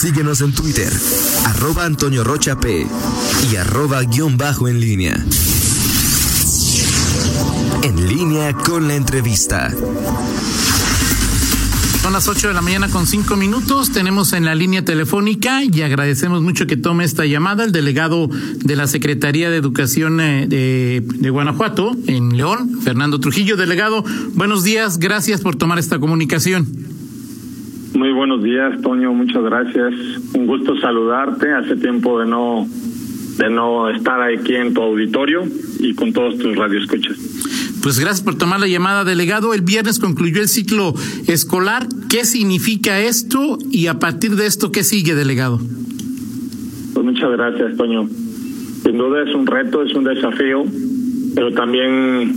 Síguenos en Twitter, arroba Antonio Rocha P y arroba guion bajo en línea. En línea con la entrevista. Son las 8 de la mañana con 5 minutos. Tenemos en la línea telefónica y agradecemos mucho que tome esta llamada el delegado de la Secretaría de Educación eh, de, Guanajuato, en León, Fernando Trujillo. Delegado, buenos días. Gracias por tomar esta comunicación. Muy buenos días, Toño. Muchas gracias. Un gusto saludarte. Hace tiempo de no de no estar aquí en tu auditorio y con todos tus radioescuchas. Pues gracias por tomar la llamada, delegado. El viernes concluyó el ciclo escolar. ¿Qué significa esto? Y a partir de esto, ¿qué sigue, delegado? Pues muchas gracias, Toño. Sin duda es un reto, es un desafío, pero también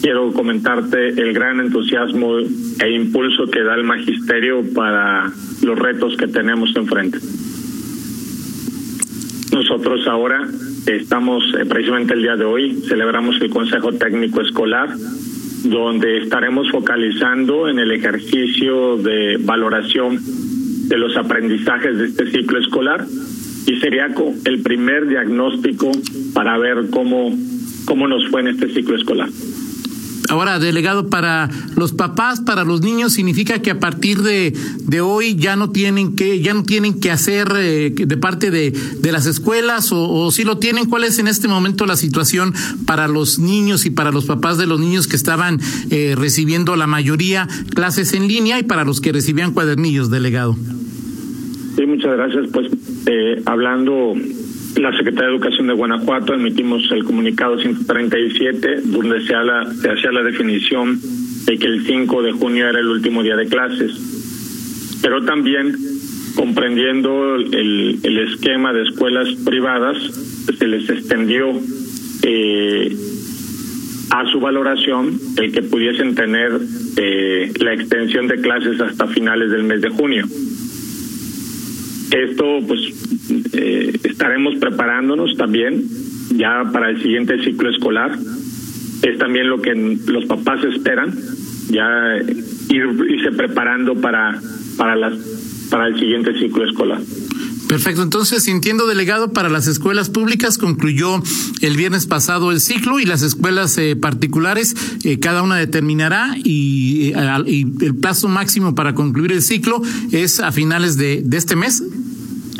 quiero comentarte el gran entusiasmo e impulso que da el magisterio para los retos que tenemos enfrente. Nosotros ahora estamos eh, precisamente el día de hoy, celebramos el Consejo Técnico Escolar, donde estaremos focalizando en el ejercicio de valoración de los aprendizajes de este ciclo escolar y sería el primer diagnóstico para ver cómo, cómo nos fue en este ciclo escolar. Ahora, delegado, para los papás, para los niños, significa que a partir de, de hoy ya no tienen que, ya no tienen que hacer eh, de parte de, de las escuelas o, o, si lo tienen, ¿cuál es en este momento la situación para los niños y para los papás de los niños que estaban eh, recibiendo la mayoría clases en línea y para los que recibían cuadernillos, delegado? Sí, muchas gracias. Pues eh, hablando la Secretaría de Educación de Guanajuato emitimos el comunicado 137, donde se, habla, se hacía la definición de que el 5 de junio era el último día de clases. Pero también, comprendiendo el, el esquema de escuelas privadas, se les extendió eh, a su valoración el que pudiesen tener eh, la extensión de clases hasta finales del mes de junio. Esto, pues, eh, estaremos preparándonos también ya para el siguiente ciclo escolar. Es también lo que los papás esperan, ya ir, irse preparando para para las para el siguiente ciclo escolar. Perfecto, entonces entiendo delegado para las escuelas públicas concluyó el viernes pasado el ciclo y las escuelas eh, particulares eh, cada una determinará y, eh, y, el plazo máximo para concluir el ciclo es a finales de, de este mes.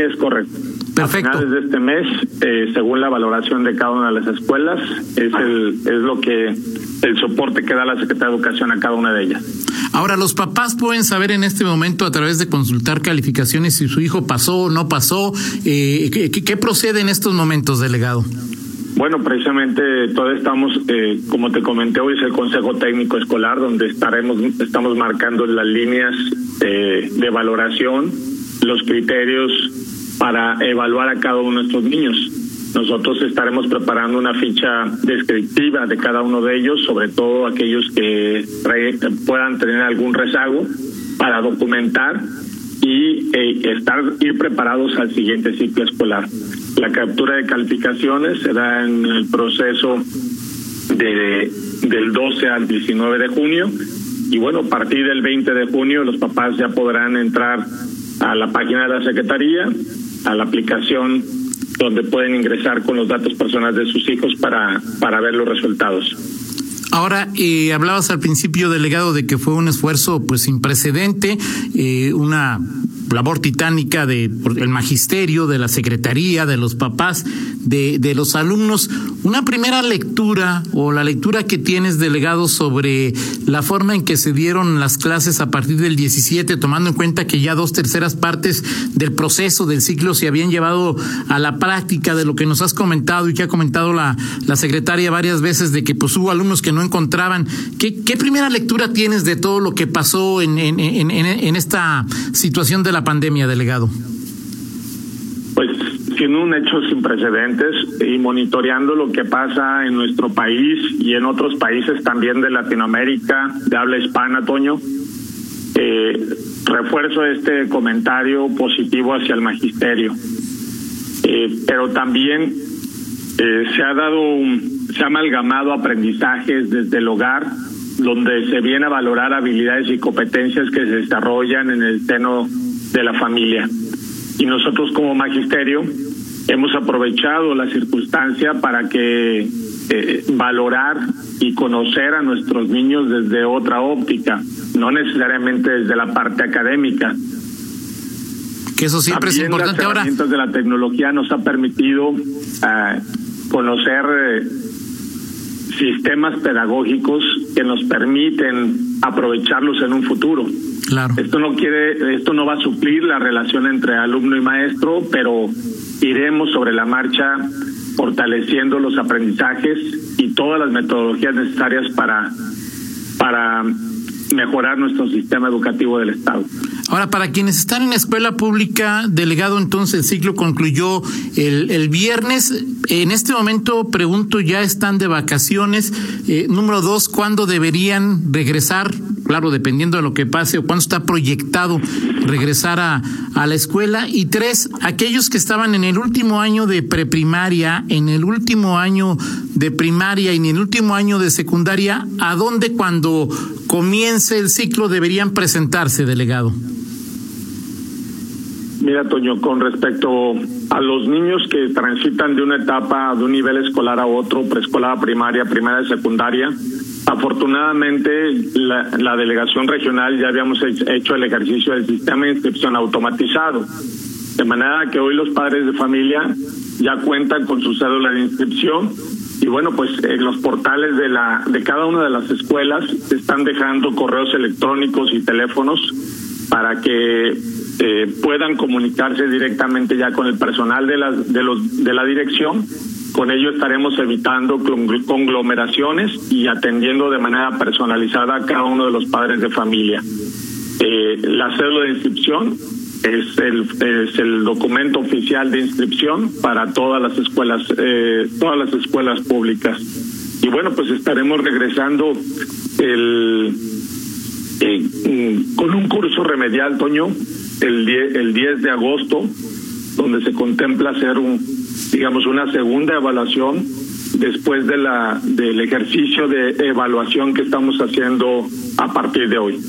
Es correcto. Perfecto. A finales de este mes, eh, según la valoración de cada una de las escuelas, es el es lo que el soporte que da la Secretaría de Educación a cada una de ellas. Ahora, los papás pueden saber en este momento a través de consultar calificaciones si su hijo pasó o no pasó. Eh, ¿qué, ¿Qué procede en estos momentos, delegado? Bueno, precisamente todavía estamos, eh, como te comenté hoy, es el Consejo Técnico Escolar, donde estaremos, estamos marcando las líneas eh, de valoración, los criterios para evaluar a cada uno de estos niños. Nosotros estaremos preparando una ficha descriptiva de cada uno de ellos, sobre todo aquellos que puedan tener algún rezago, para documentar y eh, estar ir preparados al siguiente ciclo escolar. La captura de calificaciones se da en el proceso de del 12 al 19 de junio y bueno, a partir del 20 de junio los papás ya podrán entrar a la página de la Secretaría, a la aplicación donde pueden ingresar con los datos personales de sus hijos para, para ver los resultados. Ahora, eh, hablabas al principio, delegado, de que fue un esfuerzo pues sin precedente, eh, una labor titánica de el magisterio, de la secretaría, de los papás, de, de los alumnos. Una primera lectura o la lectura que tienes, delegado, sobre la forma en que se dieron las clases a partir del 17, tomando en cuenta que ya dos terceras partes del proceso del ciclo se habían llevado a la práctica de lo que nos has comentado y que ha comentado la, la secretaria varias veces de que pues hubo alumnos que no encontraban. ¿Qué, qué primera lectura tienes de todo lo que pasó en, en, en, en esta situación de la pandemia, delegado? Pues siendo un hecho sin precedentes y monitoreando lo que pasa en nuestro país y en otros países también de Latinoamérica, de habla hispana, Toño, eh, refuerzo este comentario positivo hacia el magisterio. Eh, pero también eh, se ha dado, un, se ha amalgamado aprendizajes desde el hogar, donde se viene a valorar habilidades y competencias que se desarrollan en el seno de la familia. y nosotros como magisterio hemos aprovechado la circunstancia para que eh, valorar y conocer a nuestros niños desde otra óptica, no necesariamente desde la parte académica. Que eso siempre es importante las herramientas de la tecnología nos ha permitido eh, conocer eh, sistemas pedagógicos que nos permiten aprovecharlos en un futuro. Claro. Esto no quiere, esto no va a suplir la relación entre alumno y maestro, pero iremos sobre la marcha fortaleciendo los aprendizajes y todas las metodologías necesarias para para mejorar nuestro sistema educativo del Estado. Ahora, para quienes están en escuela pública, delegado, entonces el ciclo concluyó el, el viernes. En este momento, pregunto, ¿ya están de vacaciones? Eh, número dos, ¿cuándo deberían regresar? Claro, dependiendo de lo que pase o cuándo está proyectado regresar a, la escuela. Y tres, aquellos que estaban en el último año de preprimaria, en el último año de primaria y en el último año de secundaria, ¿a dónde cuando comience el ciclo deberían presentarse, delegado? Mira, Toño, con respecto a los niños que transitan de una etapa, de un nivel escolar a otro, preescolar primaria, primaria a secundaria, afortunadamente la, la delegación regional ya habíamos hecho el ejercicio del sistema de inscripción automatizado. De manera que hoy los padres de familia ya cuentan con su cédula de inscripción y bueno, pues en los portales de la de cada una de las escuelas están dejando correos electrónicos y teléfonos para que eh, puedan comunicarse directamente ya con el personal de la, de, los, de la dirección. Con ello estaremos evitando conglomeraciones y atendiendo de manera personalizada a cada uno de los padres de familia. Eh, la cédula de inscripción es el, es el documento oficial de inscripción para todas las escuelas, eh, todas las escuelas públicas. Y bueno, pues estaremos regresando el, eh, con un curso remedial, Toño, el 10, el 10 de agosto, donde se contempla hacer un, digamos, una segunda evaluación después de la del ejercicio de evaluación que estamos haciendo a partir de hoy.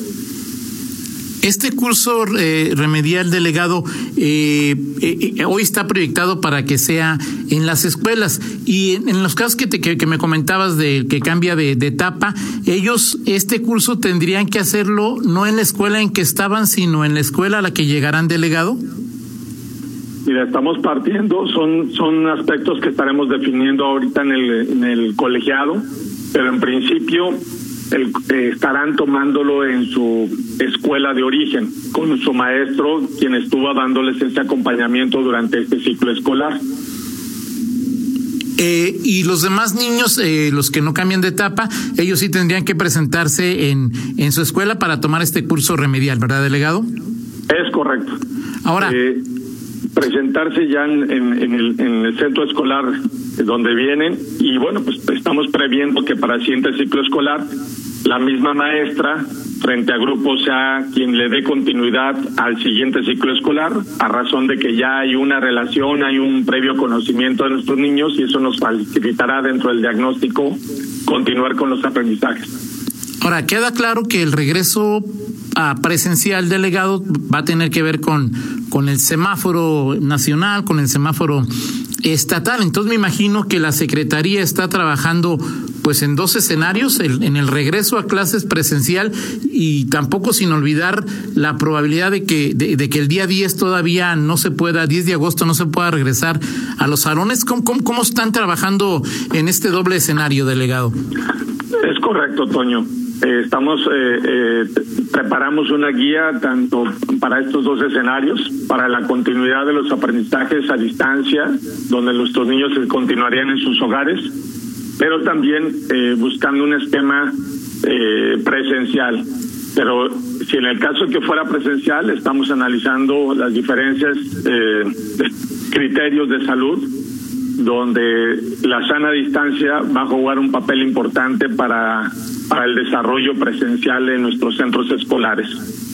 Este curso eh, remedial delegado eh, eh, hoy está proyectado para que sea en las escuelas y en, los casos que, te, que, que, me comentabas de que cambia de, de, etapa, ellos este curso tendrían que hacerlo no en la escuela en que estaban, sino en la escuela a la que llegarán delegado. Mira, estamos partiendo, son son aspectos que estaremos definiendo ahorita en el, en el colegiado, pero en principio el, eh, estarán tomándolo en su escuela de origen, con su maestro, quien estuvo dándoles ese acompañamiento durante este ciclo escolar. Eh, y los demás niños, eh, los que no cambian de etapa, ellos sí tendrían que presentarse en, en su escuela para tomar este curso remedial, ¿verdad, delegado? Es correcto. Ahora. Presentarse ya en, en, el, en el centro escolar donde vienen y bueno, pues estamos previendo que para el siguiente ciclo escolar la misma maestra frente a grupos sea quien le dé continuidad al siguiente ciclo escolar, a razón de que ya hay una relación, hay un previo conocimiento de nuestros niños y eso nos facilitará dentro del diagnóstico continuar con los aprendizajes. Ahora, queda claro que el regreso a presencial delegado va a tener que ver con, con el semáforo nacional, con el semáforo estatal. Entonces me imagino que la Secretaría está trabajando pues en dos escenarios, el, en el regreso a clases presencial y tampoco sin olvidar la probabilidad de que, de, que el día 10 todavía no se pueda, 10 de agosto no se pueda regresar a los salones. ¿Cómo, cómo, cómo están trabajando en este doble escenario, delegado? Es correcto, Toño. Eh, estamos eh, eh, preparamos una guía tanto para estos dos escenarios para la continuidad de los aprendizajes a distancia donde nuestros niños continuarían en sus hogares pero también eh, buscando un esquema presencial. Pero si en el caso que fuera presencial estamos analizando las diferencias eh, criterios de salud donde la sana distancia va a jugar un papel importante para, para el desarrollo presencial en nuestros centros escolares.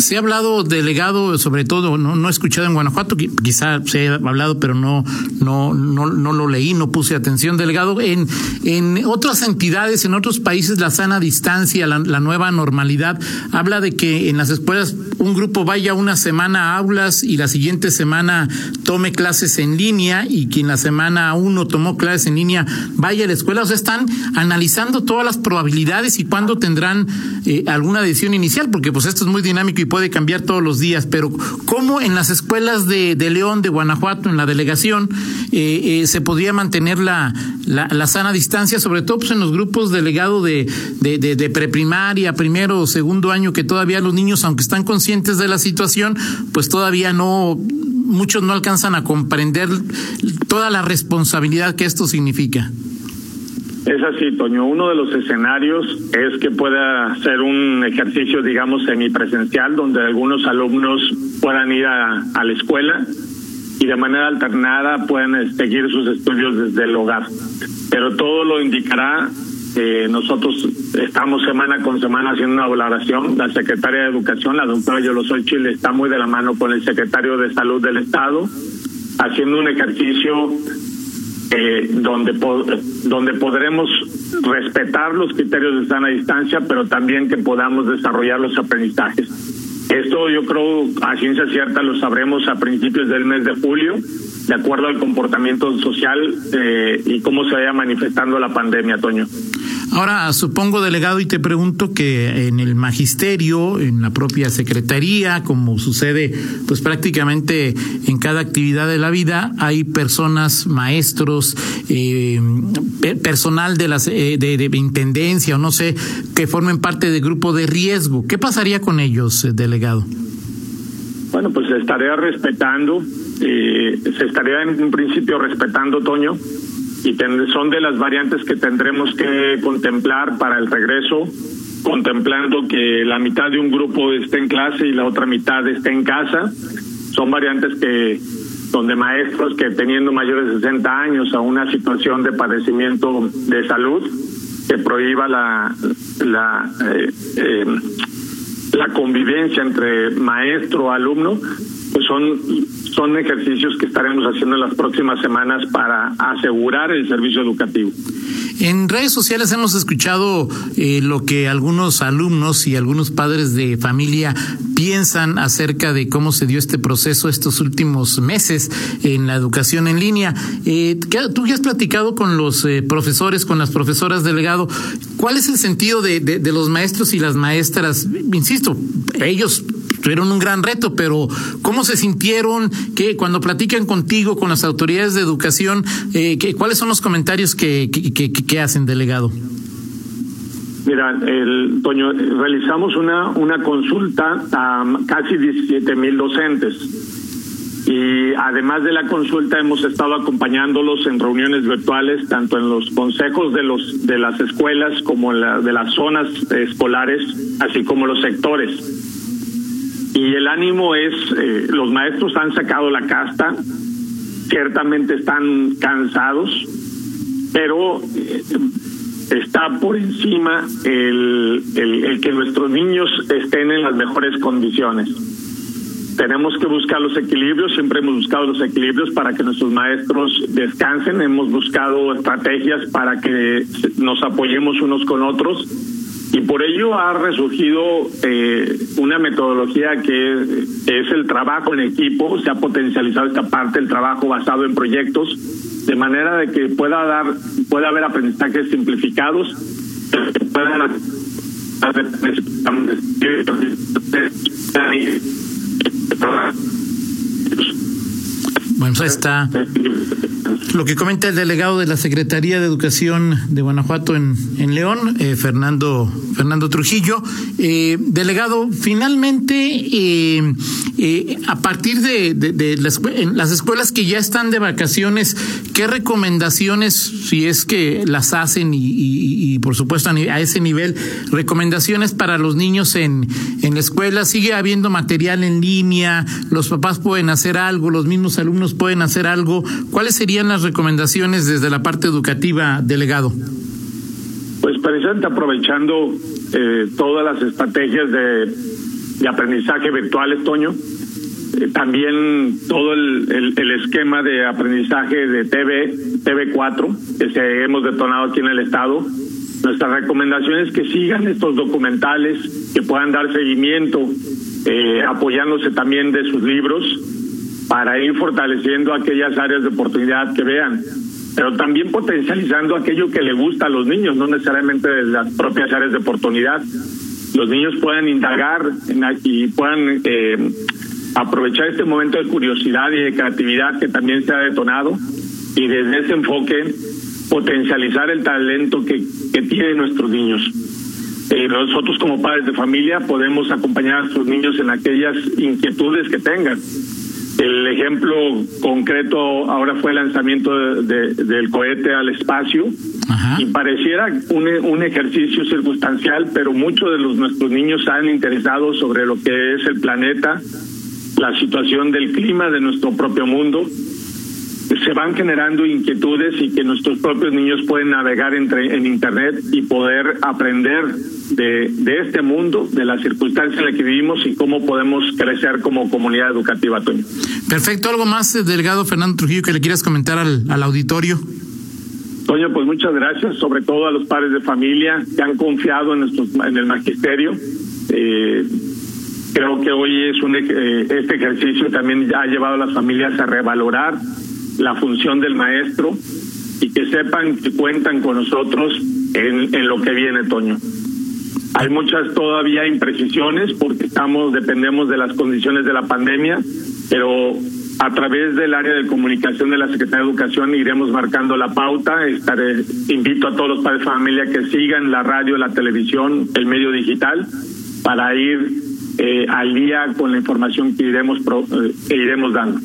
Se ha hablado, delegado, sobre todo, no, no he escuchado en Guanajuato, quizá se haya hablado, pero no, no, no, no lo leí, no puse atención, delegado. En, en otras entidades, en otros países, la sana distancia, la, la nueva normalidad, habla de que en las escuelas un grupo vaya una semana a aulas y la siguiente semana tome clases en línea y quien la semana uno tomó clases en línea vaya a la escuela. O sea, están analizando todas las probabilidades y cuándo tendrán eh, alguna decisión inicial, porque pues esto es muy dinámico y puede cambiar todos los días. Pero ¿cómo en las escuelas de, de León, de Guanajuato, en la delegación, eh, eh, se podría mantener la, la, sana distancia, sobre todo pues, en los grupos delegados de, de, de, de preprimaria, primero o segundo año, que todavía los niños, aunque están conscientes de la situación, pues todavía no, muchos no alcanzan a comprender toda la responsabilidad que esto significa. Es así, Toño. Uno de los escenarios es que pueda ser un ejercicio, digamos, semipresencial, donde algunos alumnos puedan ir a, la escuela y de manera alternada puedan seguir sus estudios desde el hogar. Pero todo lo indicará eh, nosotros estamos semana con semana haciendo una valoración. La secretaria de Educación, la doctora Yolosol Chile, está muy de la mano con el secretario de Salud del Estado, haciendo un ejercicio eh, donde, donde podremos respetar los criterios de sana distancia, pero también que podamos desarrollar los aprendizajes. Esto yo creo a ciencia cierta lo sabremos a principios del mes de julio, de acuerdo al comportamiento social eh, y cómo se vaya manifestando la pandemia, Toño. Ahora, supongo, delegado, y te pregunto que en el magisterio, en la propia secretaría, como sucede pues prácticamente en cada actividad de la vida, hay personas, maestros, eh, personal de, las, eh, de, de, intendencia o no sé, que formen parte del grupo de riesgo. ¿Qué pasaría con ellos, delegado? Bueno, pues se estaría respetando, eh, se estaría en un principio respetando, Toño, y son de las variantes que tendremos que contemplar para el regreso, contemplando que la mitad de un grupo esté en clase y la otra mitad esté en casa. Son variantes que donde maestros que teniendo mayores de 60 años a una situación de padecimiento de salud que prohíba la la eh, eh, convivencia entre maestro alumno pues son son ejercicios que estaremos haciendo en las próximas semanas para asegurar el servicio educativo. En redes sociales hemos escuchado eh, lo que algunos alumnos y algunos padres de familia piensan acerca de cómo se dio este proceso estos últimos meses en la educación en línea. Eh, tú ya has platicado con los eh, profesores, con las profesoras delegado. ¿Cuál es el sentido de, los maestros y las maestras? Insisto, ellos tuvieron un gran reto, pero ¿cómo se sintieron? que cuando platican contigo, con las autoridades de educación, eh, que, ¿cuáles son los comentarios que, que, que, que hacen, delegado? Mira, el, Toño, realizamos una, una consulta a casi 17 mil docentes y además de la consulta hemos estado acompañándolos en reuniones virtuales tanto en los consejos de los de las escuelas como la, de las zonas escolares así como los sectores y el ánimo es, eh, los maestros han sacado la casta, ciertamente están cansados, pero eh, está por encima el, el, el, que nuestros niños estén en las mejores condiciones. Tenemos que buscar los equilibrios, siempre hemos buscado los equilibrios para que nuestros maestros descansen, hemos buscado estrategias para que nos apoyemos unos con otros y por ello ha resurgido eh, una metodología que es el trabajo en equipo, se ha potencializado esta parte, el trabajo basado en proyectos, de manera de que pueda dar, pueda haber aprendizajes simplificados, bueno, está. Lo que comenta el delegado de la Secretaría de Educación de Guanajuato en, en León, eh, Fernando, Fernando Trujillo. Eh, delegado, finalmente, eh, eh a partir de, las, en las, escuelas que ya están de vacaciones, ¿qué recomendaciones, si es que las hacen y, y, y por supuesto a, ese nivel, recomendaciones para los niños en, en la escuela? ¿Sigue habiendo material en línea? ¿Los papás pueden hacer algo? ¿Los mismos alumnos pueden hacer algo? ¿Cuáles serían las recomendaciones desde la parte educativa, delegado? Aprovechando eh, todas las estrategias de aprendizaje virtual, Toño. Eh, también todo el, el, esquema de aprendizaje de TV, TV4, que se hemos detonado aquí en el Estado. Nuestra recomendación es que sigan estos documentales, que puedan dar seguimiento, eh, apoyándose también de sus libros para ir fortaleciendo aquellas áreas de oportunidad que vean, pero también potencializando aquello que le gusta a los niños, no necesariamente de las propias áreas de oportunidad. Los niños puedan indagar y puedan eh, aprovechar este momento de curiosidad y de creatividad que también se ha detonado y desde ese enfoque potencializar el talento que, que tienen nuestros niños. Eh, nosotros como padres de familia podemos acompañar a nuestros niños en aquellas inquietudes que tengan. El ejemplo concreto ahora fue el lanzamiento de, del cohete al espacio. Y pareciera un, un, ejercicio circunstancial, pero muchos de los nuestros niños han interesado sobre lo que es el planeta, la situación del clima de nuestro propio mundo se van generando inquietudes y que nuestros propios niños pueden navegar entre, en Internet y poder aprender de, de este mundo, de las circunstancias en las que vivimos y cómo podemos crecer como comunidad educativa, Toño. Perfecto. ¿Algo más, eh, delegado Fernando Trujillo, que le quieras comentar al, al auditorio? Toño, pues muchas gracias, sobre todo a los padres de familia que han confiado en, nuestros, en el magisterio. Eh, creo que hoy es un, eh, este ejercicio también ya ha llevado a las familias a revalorar la función del maestro y que sepan que cuentan con nosotros en, lo que viene, Toño. Hay muchas todavía imprecisiones porque estamos dependemos de las condiciones de la pandemia, pero a través del área de comunicación de la Secretaría de Educación iremos marcando la pauta. Estaré, invito a todos los padres de familia que sigan la radio, la televisión, el medio digital para ir eh, al día con la información que iremos pro, eh, que iremos dando.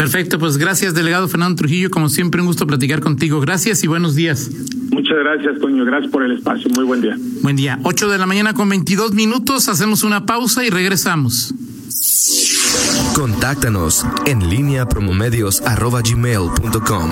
Perfecto, pues gracias, delegado Fernando Trujillo. Como siempre, un gusto platicar contigo. Gracias y buenos días. Muchas gracias, Toño. Gracias por el espacio. Muy buen día. Buen día. 8 de la mañana con 22 minutos. Hacemos una pausa y regresamos. Contáctanos en línea promomedios.com.